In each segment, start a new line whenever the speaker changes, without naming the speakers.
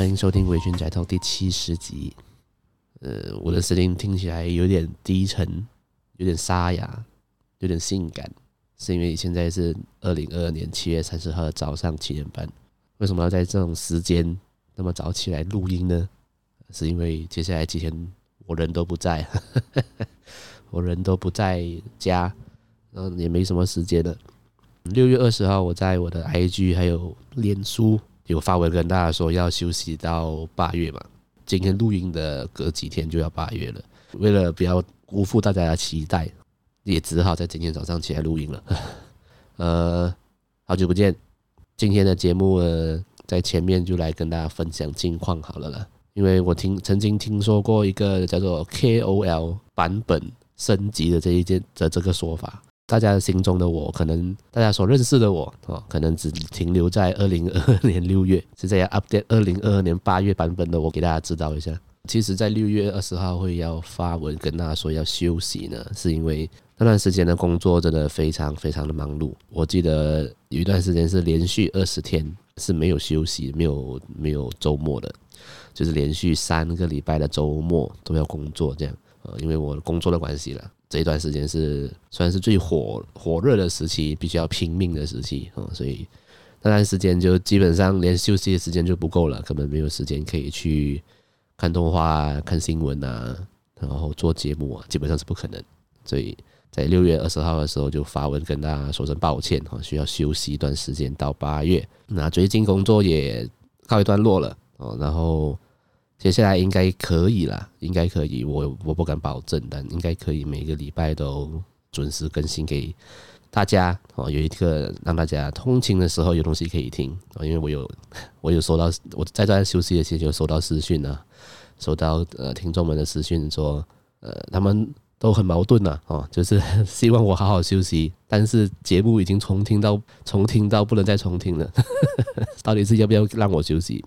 欢迎收听《微醺宅通》第七十集。呃，我的声音听起来有点低沉，有点沙哑，有点性感，是因为现在是二零二二年七月三十号早上七点半。为什么要在这种时间那么早起来录音呢？是因为接下来几天我人都不在，我人都不在家，然后也没什么时间了。六月二十号，我在我的 IG 还有脸书。有发文跟大家说要休息到八月嘛，今天录音的隔几天就要八月了。为了不要辜负大家的期待，也只好在今天早上起来录音了。呃，好久不见，今天的节目呢，在前面就来跟大家分享近况好了啦。因为我听曾经听说过一个叫做 KOL 版本升级的这一件的这个说法。大家心中的我，可能大家所认识的我，哦，可能只停留在二零二二年六月，是这样 update 二零二二年八月版本的我给大家知道一下。其实，在六月二十号会要发文跟大家说要休息呢，是因为那段时间的工作真的非常非常的忙碌。我记得有一段时间是连续二十天是没有休息、没有没有周末的，就是连续三个礼拜的周末都要工作这样，呃，因为我工作的关系了。这一段时间是算是最火火热的时期，必须要拼命的时期啊，所以那段时间就基本上连休息的时间就不够了，根本没有时间可以去看动画、看新闻啊，然后做节目啊，基本上是不可能。所以在六月二十号的时候就发文跟大家说声抱歉哈，需要休息一段时间到八月。那最近工作也告一段落了哦，然后。接下来应该可以啦，应该可以，我我不敢保证，但应该可以每个礼拜都准时更新给大家哦，有一个让大家通勤的时候有东西可以听啊，因为我有 我有收到我在这休息的期间就收到私讯啊，收到呃听众们的私讯说，呃他们都很矛盾呐哦，就是 希望我好好休息，但是节目已经重听到重听到不能再重听了，到底是要不要让我休息？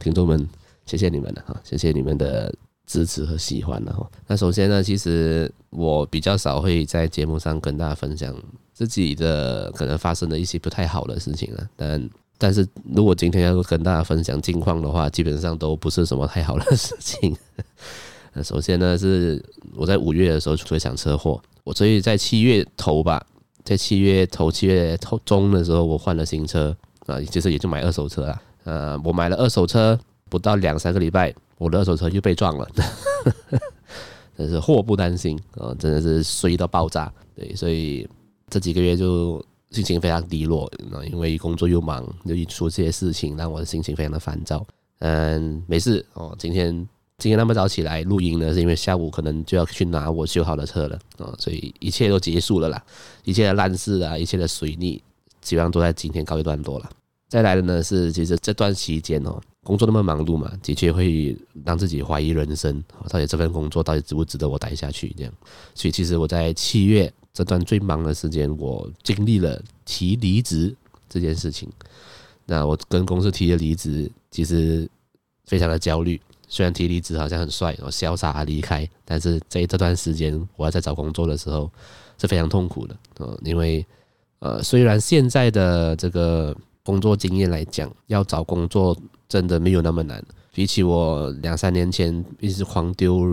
听众们。谢谢你们了哈，谢谢你们的支持和喜欢了哈。那首先呢，其实我比较少会在节目上跟大家分享自己的可能发生的一些不太好的事情了。但但是如果今天要跟大家分享近况的话，基本上都不是什么太好的事情。那首先呢，是我在五月的时候出了一场车祸，我所以在七月头吧，在七月头七月头中的时候，我换了新车啊，其实也就买二手车啊。呃，我买了二手车。不到两三个礼拜，我的二手车就被撞了，真是祸不单行啊！真的是衰到爆炸。对，所以这几个月就心情非常低落，因为工作又忙，又一出这些事情，让我的心情非常的烦躁。嗯，没事哦。今天今天那么早起来录音呢，是因为下午可能就要去拿我修好的车了啊，所以一切都结束了啦，一切的烂事啊，一切的水逆，基本上都在今天告一段落了。再来的呢是，其实这段期间哦。工作那么忙碌嘛，的确会让自己怀疑人生，到底这份工作到底值不值得我待下去？这样，所以其实我在七月这段最忙的时间，我经历了提离职这件事情。那我跟公司提了离职，其实非常的焦虑。虽然提离职好像很帅，我潇洒离开，但是在这段时间我要在找工作的时候是非常痛苦的。嗯，因为呃，虽然现在的这个工作经验来讲，要找工作。真的没有那么难，比起我两三年前一直狂丢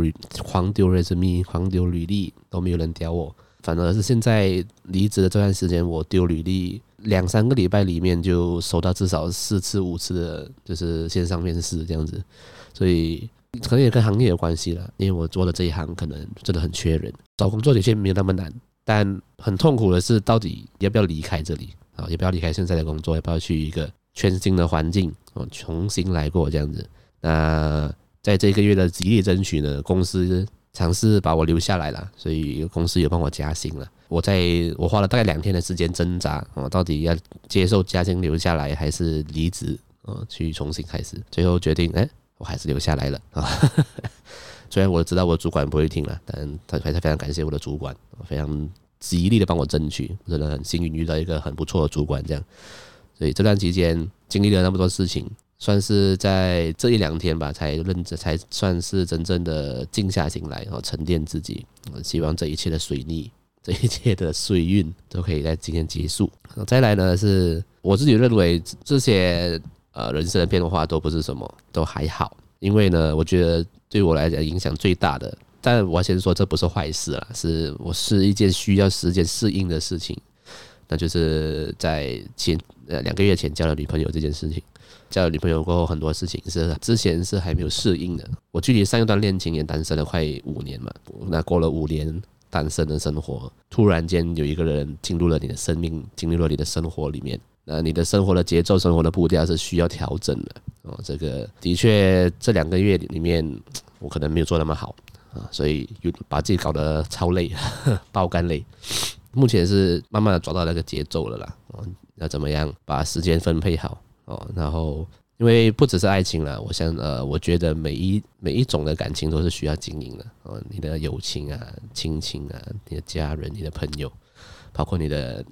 狂丢 resume 狂丢履历都没有人屌我，反而是现在离职的这段时间，我丢履历两三个礼拜里面就收到至少四次五次的，就是线上面试这样子，所以可能也跟行业有关系了，因为我做的这一行可能真的很缺人，找工作的确没有那么难，但很痛苦的是到底要不要离开这里啊？要不要离开现在的工作？要不要去一个 全新的环境？哦，重新来过这样子。那在这个月的极力争取呢，公司尝试把我留下来了，所以公司也帮我加薪了。我在我花了大概两天的时间挣扎，哦，到底要接受加薪留下来，还是离职，哦，去重新开始。最后决定，哎，我还是留下来了啊。虽然我知道我主管不会听了，但他还是非常感谢我的主管，非常极力的帮我争取，真的很幸运遇到一个很不错的主管这样。所以这段期间经历了那么多事情，算是在这一两天吧，才认真，才算是真正的静下心来，然后沉淀自己。我希望 这一切的水逆，这一切的水运都可以在今天结束。再来呢，是我自己认为这些呃人生的变化都不是什么，都还好。因为呢，我觉得对我来讲影响最大的，但我先说这不是坏事啦，是我是一件需要时间适应的事情。那就是在前呃两个月前交了女朋友这件事情，交了女朋友过后，很多事情是之前是还没有适应的。我距离上一段恋情也单身了快五年嘛，那过了五年单身的生活，突然间有一个人进入了你的生命，进入了你的生活里面，那你的生活的节奏、生活的步调是需要调整的哦。这个的确这两个月里面，我可能没有做那么好啊，所以又把自己搞得超累，爆肝累。目前是慢慢的找到那个节奏了啦，哦，要怎么样把时间分配好哦？然后，因为不只是爱情啦，我想呃，我觉得每一每一种的感情都是需要经营的哦。你的友情啊、亲情啊、你的家人、你的朋友，包括你的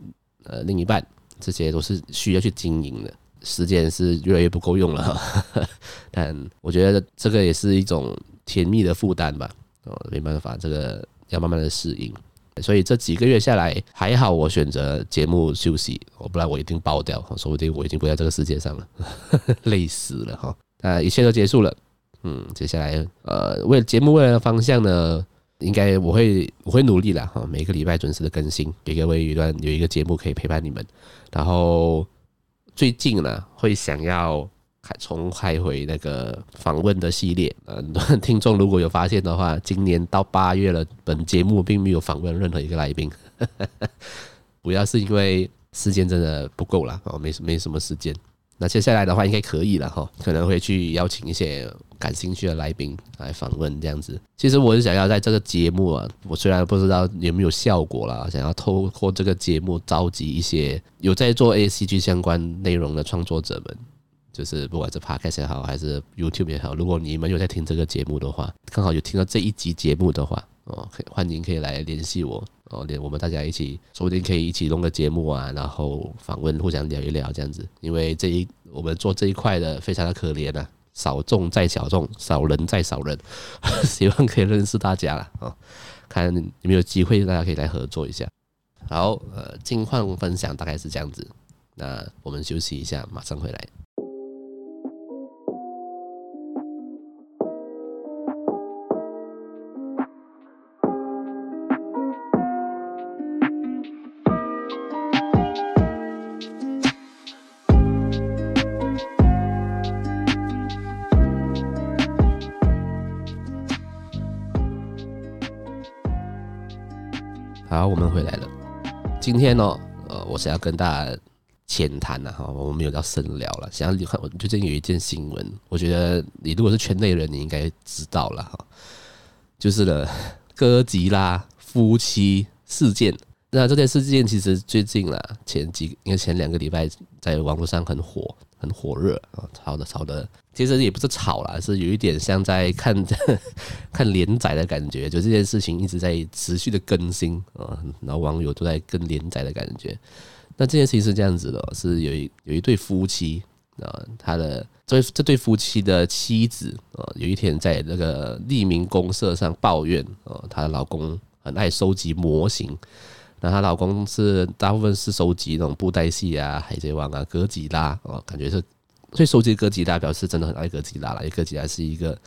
呃另一半，这些都是需要去经营的。时间是越来越不够用了，但我觉得这个也是一种甜蜜的负担吧。哦，没办法，这个要慢慢的适应。所以这几个月下来还好，我选择节目休息，我不然我一定爆掉，说不定我已经不在这个世界上了，累死了哈。那一切都结束了，嗯，接下来呃，为节目未来的方向呢，应该我会我会努力了哈，每个礼拜准时的更新，给各位一段有一个节目可以陪伴你们。然后最近呢，会想要。重开回那个访问的系列，很多听众如果有发现的话，今年到八月了，本节目并没有访问任何一个来宾，主要是因为时间真的不够了哦，没没什么时间。那接下来的话应该可以了哈，可能会去邀请一些感兴趣的来宾来访问这样子。其实我是想要在这个节目啊，我虽然不知道有没有效果啦，想要透过这个节目召集一些有在做 ACG 相关内容的创作者们。就是不管是 Podcast 也好，还是 YouTube 也好，如果你们有在听这个节目的话，刚好有听到这一集节目的话，哦，可以欢迎可以来联系我，哦，连我们大家一起，说不定可以一起弄个节目啊，然后访问，互相聊一聊这样子。因为这一我们做这一块的非常的可怜啊，少众再小众，少人再少人，希望可以认识大家了哦，看有没有机会大家可以来合作一下。好，呃，近况分享大概是这样子，那我们休息一下，马上回来。好，我们回来了。今天呢，呃，我想要跟大家浅谈了哈，我们有要深聊了。想要看，我最近有一件新闻，我觉得你如果是圈内人，你应该知道了哈，就是呢 哥吉拉夫妻事件。那这件事件其实最近啦，前几应该前两个礼拜在网络上很火。很火热啊，炒的炒的，其实也不是炒啦，是有一点像在看 看连载的感觉，就这件事情一直在持续的更新啊，然后网友都在跟连载的感觉。那这件事情是这样子的，是有一有一对夫妻啊，他的这这对夫妻的妻子啊，有一天在那个匿名公社上抱怨啊，她的老公很爱收集模型。那她老公是大部分是收集那种布袋戏啊、海贼王啊、哥吉拉哦，感觉是所以收集哥吉拉表示真的很爱哥吉拉了。因为哥吉拉是一个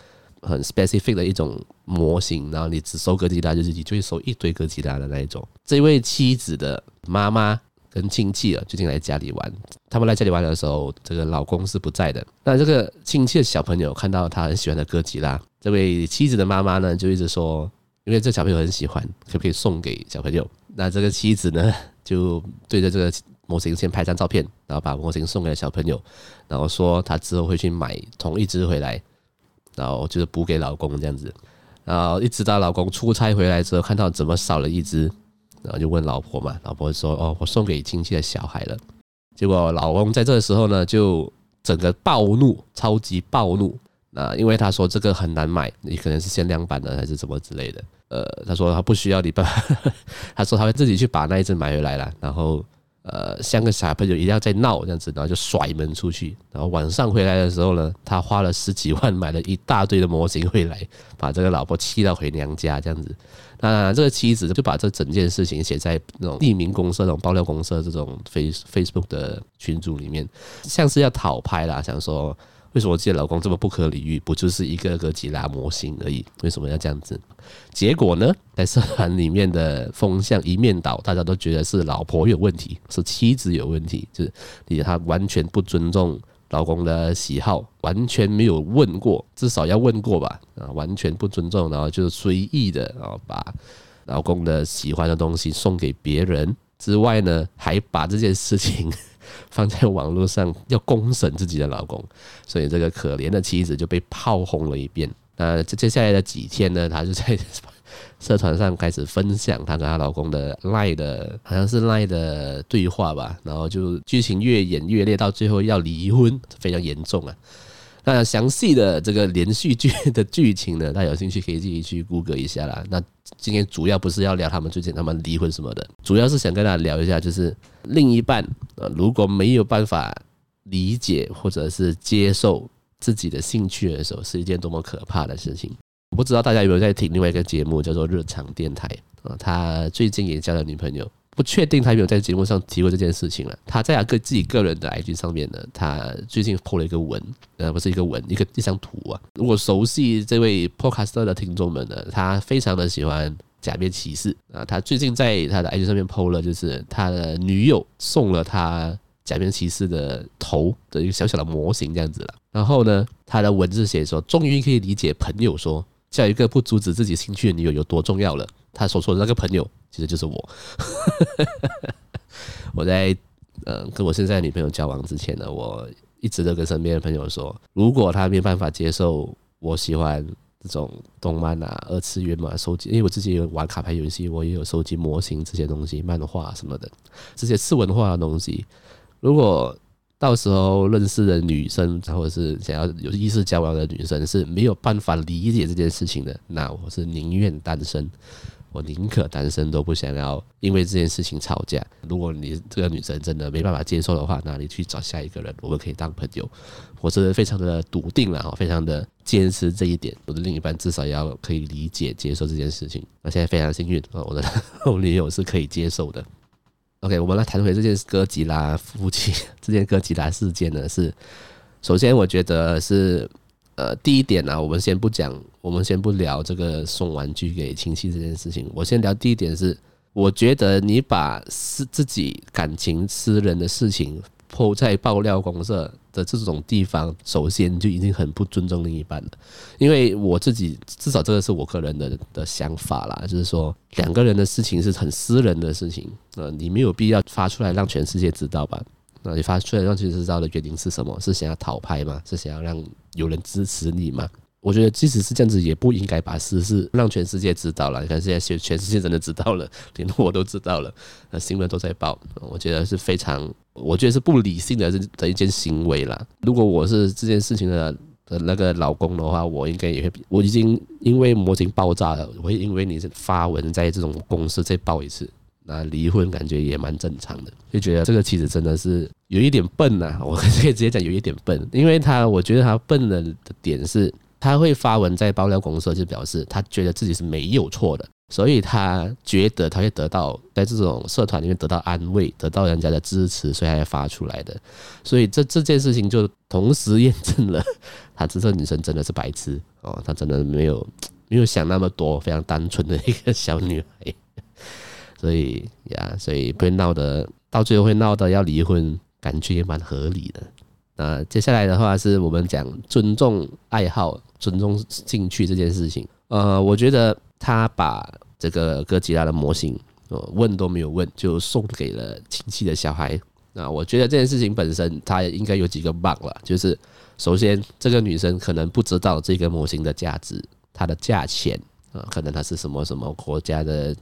很 specific 的一种模型，然后你只收哥吉拉，就是你就会收一堆哥吉拉的那一种。这位妻子的妈妈跟亲戚啊，最近来家里玩，他们来家里玩的时候，这个老公是不在的。那这个亲戚的小朋友看到他很喜欢的哥吉拉，这位妻子的妈妈呢，就一直说。因为这小朋友很喜欢，可不可以送给小朋友？那这个妻子呢，就对着这个模型先拍张照片，然后把模型送给了小朋友，然后说他之后会去买同一只回来，然后就是补给老公这样子。然后一直到老公出差回来之后，看到怎么少了一只，然后就问老婆嘛，老婆说：“哦，我送给亲戚的小孩了。”结果老公在这个时候呢，就整个暴怒，超级暴怒。那因为他说这个很难买，你可能是限量版的还是什么之类的。呃，他说他不需要你爸，他说他会自己去把那一只买回来了。然后呃，像个小朋友一样在闹这样子，然后就甩门出去。然后晚上回来的时候呢，他花了十几万买了一大堆的模型回来，把这个老婆气到回娘家这样子。那这个妻子就把这整件事情写在那种匿名公社、那种爆料公社这种 Face Facebook 的群组里面，像是要讨拍啦，想说。为什么自己老公这么不可理喻？不就是一个哥吉拉模型而已？为什么要这样子？结果呢，在社团里面的风向一面倒，大家都觉得是老婆有问题，是妻子有问题，就是你他完全不尊重老公的喜好，完全没有问过，至少要问过吧？啊，完全不尊重，然后就是随意的啊，把老公的喜欢的东西送给别人之外呢，还把这件事情。放在网络上要公审自己的老公，所以这个可怜的妻子就被炮轰了一遍。那接下来的几天呢，她就在 社团上开始分享她跟她老公的赖的，好像是赖的对话吧。然后就剧情越演越烈，到最后要离婚，非常严重啊。那详细的这个连续剧的剧情呢，大家有兴趣可以自己去 Google 一下啦。那今天主要不是要聊他们最近他们离婚什么的，主要是想跟大家聊一下，就是另一半呃如果没有办法理解或者是接受自己的兴趣的时候，是一件多么可怕的事情。我不知道大家有没有在听另外一个节目叫做《日常电台》啊，他最近也交了女朋友。不确定他有没有在节目上提过这件事情了。他在他个自己个人的 IG 上面呢，他最近 po 了一个文，呃，不是一个文，一个一张图啊。如果熟悉这位 Podcaster 的听众们呢，他非常的喜欢假面骑士啊。他最近在他的 IG 上面 po 了，就是他的女友送了他假面骑士的头的一个小小的模型这样子了。然后呢，他的文字写说，终于可以理解朋友说，叫一个不阻止自己兴趣的女友有多重要了。他所说的那个朋友，其实就是我。我在呃跟我现在女朋友交往之前呢，我一直都跟身边的朋友说，如果他没办法接受我喜欢这种动漫啊、二次元嘛、收集，因为我自己有玩卡牌游戏，我也有收集模型这些东西、漫画什么的这些次文化的东西。如果到时候认识的女生，或者是想要有意识交往的女生是没有办法理解这件事情的，那我是宁愿单身。我宁可单身都不想要因为这件事情吵架。如果你这个女生真的没办法接受的话，那你去找下一个人，我们可以当朋友。我是非常的笃定了哈，非常的坚持这一点。我的另一半至少要可以理解、接受这件事情。那现在非常幸运，我的 后女友是可以接受的。OK，我们来谈回这件哥吉拉夫妻 这件哥吉拉事件呢，是首先我觉得是。呃，第一点呢、我们先不讲，我们先不聊这个送玩具给亲戚这件事情。我先聊第一点是，我觉得你把私自己感情私人的事情抛在爆料公社的这种地方，首先就已经很不尊重另一半了。因为我自己至少这个是我个人的的想法啦，就是说两个人的事情是很私人的事情，呃，你没有必要发出来让全世界知道吧？那你发出来让全世界知道的原因是什么？是想要讨拍吗？是想要让有人支持你吗？我觉得即使是这样子，也不应该把私事让全世界知道了。你看现在全全世界真的知道了，连我都知道了，那新闻都在报。我觉得是非常，我觉得是不理性的的一件行为啦。如果我是这件事情的的那个老公的话，我应该也会，我已经因为模型爆炸了，我会因为你是发文在这种公司再爆一次。那离婚感觉也蛮正常的，就觉得这个妻子真的是有一点笨呐、啊，我可以直接讲有一点笨，因为他我觉得他笨的点是，他会发文在爆料公社，就表示他觉得自己是没有错的，所以他觉得他会得到在这种社团里面得到安慰，得到人家的支持，所以他才发出来的，所以这这件事情就同时验证了，他这个女生真的是白痴哦，她真的没有没有想那么多，非常单纯的一个小女孩。所以呀，所以会闹得到最后会闹得要离婚，感觉也蛮合理的。那接下来的话是我们讲尊重爱好、尊重兴趣这件事情。呃，我觉得他把这个哥吉拉的模型，问都没有问就送给了亲戚的小孩。那我觉得这件事情本身，他应该有几个 bug 了，就是首先这个女生可能不知道这个模型的价值，它的价钱啊，可能它是什么什么国家的。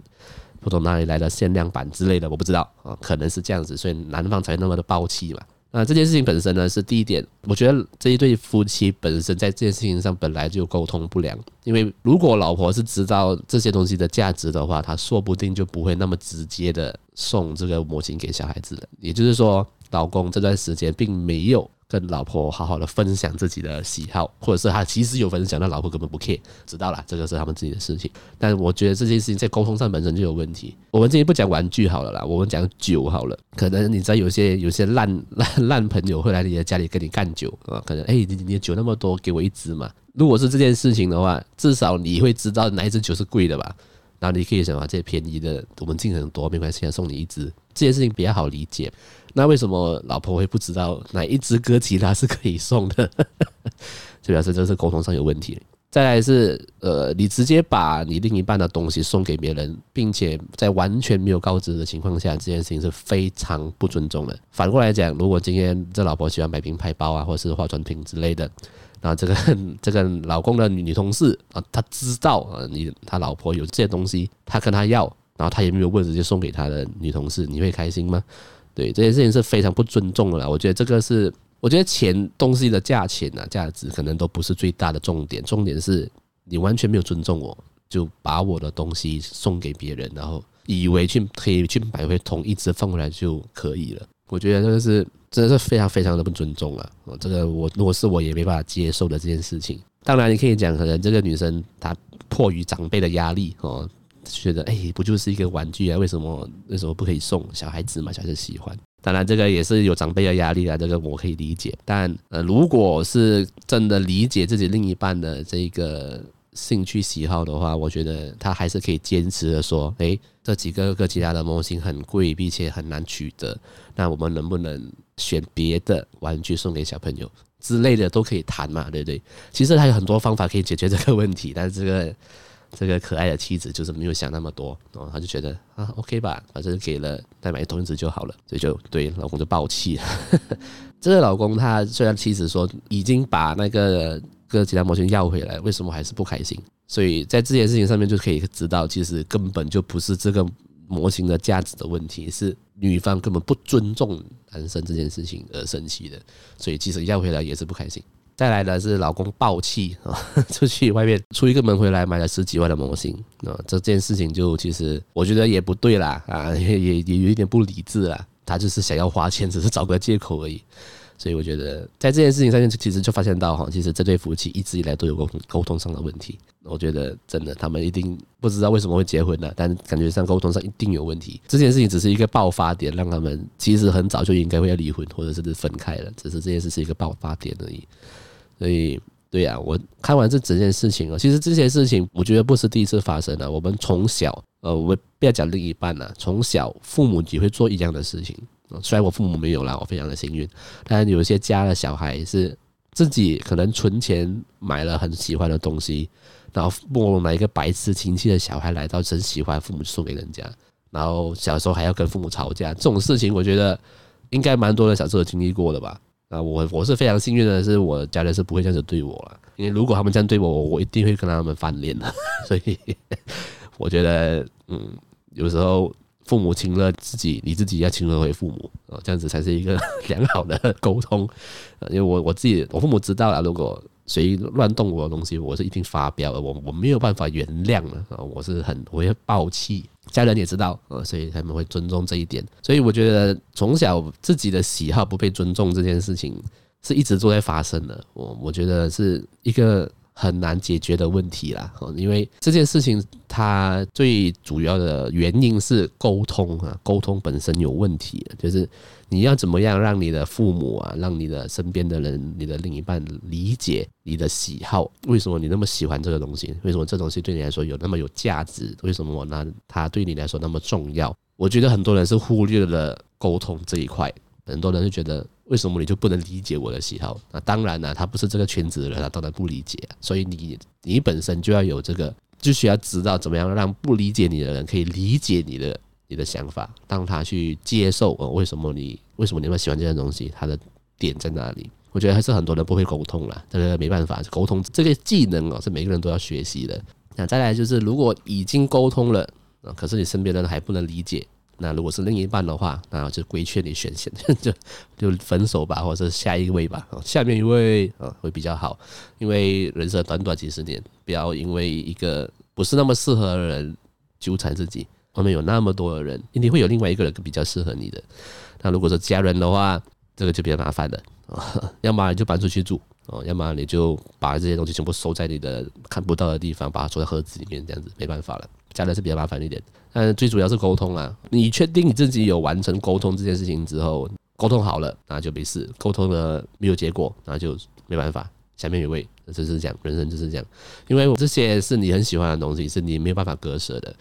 不懂哪里来的限量版之类的，我不知道啊，可能是这样子，所以男方才那么的爆气嘛。那这件事情本身呢，是第一点，我觉得这一对夫妻本身在这件事情上本来就沟通不良。因为如果老婆是知道这些东西的价值的话，她说不定就不会那么直接的送这个模型给小孩子了。也就是说，老公这段时间并没有。跟老婆好好的分享自己的喜好，或者是他其实有分享，但老婆根本不 care，知道了，这个是他们自己的事情。但我觉得这件事情在沟通上本身就有问题。我们今天不讲玩具好了啦，我们讲酒好了。可能你知道有些 有些烂烂烂朋友会来你的家里跟你干酒啊，可能哎，你你酒那么多，给我一支嘛。如果是这件事情的话，至少你会知道哪一支酒是贵的吧？然后你可以想啊，这些便宜的我们尽很多，没关系，送你一支。这件事情比较好理解。那为什么老婆会不知道哪一支哥吉拉是可以送的？就表示这是沟通上有问题。再来是呃，你直接把你另一半的东西送给别人，并且在完全没有告知的情况下，这件事情是非常不尊重的。反过来讲，如果今天这老婆喜欢买名牌包啊，或者是化妆品之类的，然后这个 这个老公的女同事啊，他知道啊，你他老婆有这些东西，他跟他要，然后他也没有问，直接送给他的女同事，你会开心吗？对，这件事情是非常不尊重的啦。我觉得这个是，我觉得钱东西的价钱啊，价值可能都不是最大的重点，重点是你完全没有尊重我，就把我的东西送给别人，然后以为去可以去买回同一支放回来就可以了。我觉得这个是真的是非常非常的不尊重了。这个我如果是我也没办法接受的这件事情。当然你可以讲，可能这个女生她迫于长辈的压力哦。觉得哎，不就是一个玩具啊？为什么为什么不可以送小孩子嘛？小孩子喜欢。当然，这个也是有长辈的压力啊，这个我可以理解。但呃，如果是真的理解自己另一半的这个兴趣喜好的话，我觉得他还是可以坚持的说，哎，这几个个其他的模型很贵，并且很难取得。那我们能不能选别的玩具送给小朋友之类的都可以谈嘛？对不对？其实还有很多方法可以解决这个问题，但是这个。这个可爱的妻子就是没有想那么多，然后他就觉得啊，OK 吧，反正给了再买东西就好了，所以就对老公就爆气了。这个老公他虽然妻子说已经把那个哥吉拉模型要回来，为什么还是不开心？所以在这件事情上面就可以知道，其实根本就不是这个模型的价值的问题，是女方根本不尊重男生这件事情而生气的，所以即使要回来也是不开心。再来的是老公爆气啊，出去外面出一个门回来买了十几万的模型啊，这件事情就其实我觉得也不对啦啊，也也也有一点不理智啦。他就是想要花钱，只是找个借口而已。所以我觉得在这件事情上面，其实就发现到哈，其实这对夫妻一直以来都有沟沟通上的问题。我觉得真的他们一定不知道为什么会结婚呢，但感觉上沟通上一定有问题。这件事情只是一个爆发点，让他们其实很早就应该会要离婚或者是分开了，只是这件事是一个爆发点而已。所以，对呀、我看完这整件事情啊，其实这些事情我觉得不是第一次发生了。我们从小，呃，我们不要讲另一半了，从小父母也会做一样的事情。虽然我父母没有啦，我非常的幸运。但有一些家的小孩是自己可能存钱买了很喜欢的东西，然后莫买一个白痴亲戚的小孩来到真喜欢，父母送给人家，然后小时候还要跟父母吵架，这种事情我觉得应该蛮多的小时候经历过的吧。啊，我我是非常幸运的，是我家人是不会这样子对我了。因为如果他们这样对我，我一定会跟他们翻脸的。所以我觉得，嗯，有时候父母亲了自己，你自己要亲了回父母啊，这样子才是一个 良好的沟通。因为我我自己，我父母知道了，如果谁乱动我的东西，我是一定发飙的，我我没有办法原谅了啊，我是很我会爆气。家人也知道，呃，所以他们会尊重这一点。所以我觉得从小自己的喜好不被尊重这件事情，是一直都在发生的。我我觉得是一个。很难解决的问题啦，因为这件事情它最主要的原因是沟通啊，沟通本身有问题，就是你要怎么样让你的父母啊，让你的身边的人，你的另一半理解你的喜好，为什么你那么喜欢这个东西？为什么这东西对你来说有那么有价值？为什么我拿？它对你来说那么重要？我觉得很多人是忽略了沟通这一块，很多人就觉得。为什么你就不能理解我的喜好？那当然了，他不是这个圈子的人，他当然不理解。所以你你本身就要有这个，就需要知道怎么样让不理解你的人可以理解你的你的想法，让他去接受。哦，为什么你为什么你那么喜欢这些东西？他的点在哪里？我觉得还是很多人不会沟通了，这个没办法，沟通这个技能哦，是每个人都要学习的。那再来就是，如果已经沟通了，可是你身边的人还不能理解。那如果是另一半的话，那就规劝你选选，就就分手吧，或者是下一位吧。下面一位啊会比较好，因为人生短短几十年，不要因为一个不是那么适合的人纠缠自己。外面有那么多的人，一定会有另外一个人比较适合你的。那如果说家人的话，这个就比较麻烦了。要么就搬出去住哦，要么你就把这些东西全部收在你的看不到的地方，把它收在盒子里面，这样子没办法了。家人是比较麻烦一点，但最主要是沟通啊。你确定你自己有完成沟通这件事情之后，沟通好了，那就没事；沟通了没有结果，那就没办法。下面一位，就是这样，人生就是这样。因为我这些是你很喜欢的东西，是你没有办法割舍的。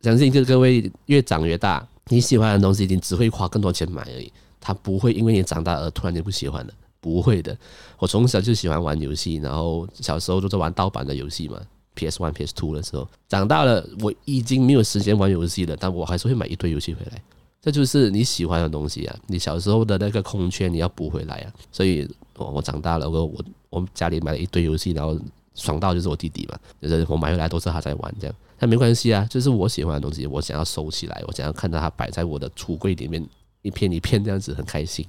相信就各位越长越大，你喜欢的东西，你只会花更多钱买而已。他不会因为你长大而突然间不喜欢的，不会的。我从小就喜欢玩游戏，然后小时候都是玩盗版的游戏嘛，PS One、PS Two 的时候。长大了，我已经没有时间玩游戏了，但我还是会买一堆游戏回来。这就是你喜欢的东西啊！你小时候的那个空缺，你要补回来啊！所以，我我长大了，我我我家里买了一堆游戏，然后爽到就是我弟弟嘛，就是我买回来都是他在玩这样。但没关系啊，就是我喜欢的东西，我想要收起来，我想要看到它摆在我的橱柜里面。一片一片这样子很开心，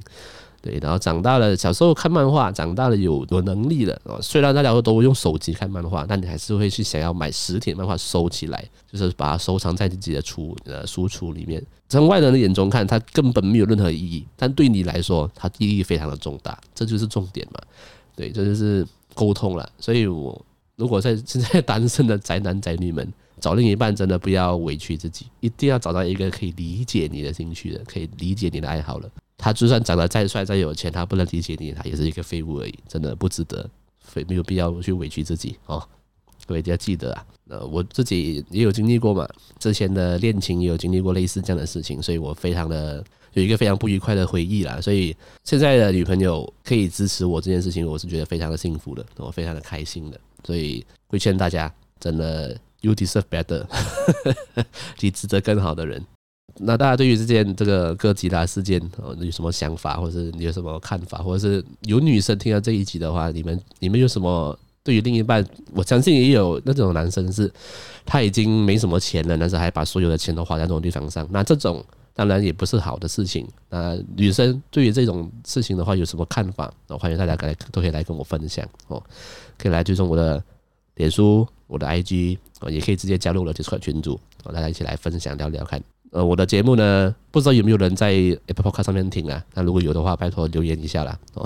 对，然后长大了，小时候看漫画，长大了有有能力了，虽然大家都用手机看漫画，但你还是会去想要买实体漫画收起来，就是把它收藏在自己的橱呃书橱里面。从外人的眼中看，它根本没有任何意义，但对你来说，它意义非常的重大，这就是重点嘛。对，这就是沟通了。所以我如果在现在单身的宅男宅女们。找另一半真的不要委屈自己，一定要找到一个可以理解你的兴趣的，可以理解你的爱好了。他就算长得再帅再有钱，他不能理解你，他也是一个废物而已，真的不值得，非没有必要去委屈自己哦。各位一定要记得啊，呃，我自己也有经历过嘛，之前的恋情也有经历过类似这样的事情，所以我非常的有一个非常不愉快的回忆啦。所以现在的女朋友可以支持我这件事情，我是觉得非常的幸福的，我非常的开心的。所以会劝大家，真的。You deserve better，你值得更好的人。那大家对于这件这个哥吉拉事件哦有什么想法，或者是你有什么看法，或者是有女生听到这一集的话，你们你们有什么对于另一半？我相信也有那种男生是他已经没什么钱了，但是还把所有的钱都花在这种地方上。那这种当然也不是好的事情。那女生对于这种事情的话有什么看法？那欢迎大家来都可以来跟我分享哦，可以来追踪我的脸书。我的 IG 也可以直接加入我的 Discord 群组，大家一起来分享聊聊看。呃，我的节目呢，不知道有没有人在 Apple Podcast 上面听啊？那如果有的话，拜托留言一下啦。哦，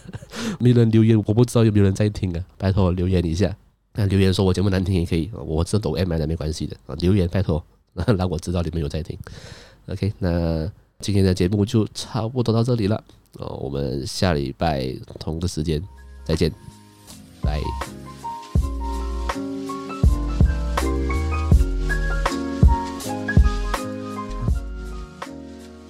没人留言，我不知道有没有人在听啊？拜托留言一下。那留言说我节目难听也可以，我这抖 M 的没关系的啊。留言拜托，让我知道你们有在听。OK，那今天的节目就差不多到这里了。哦，我们下礼拜同个时间再见，拜。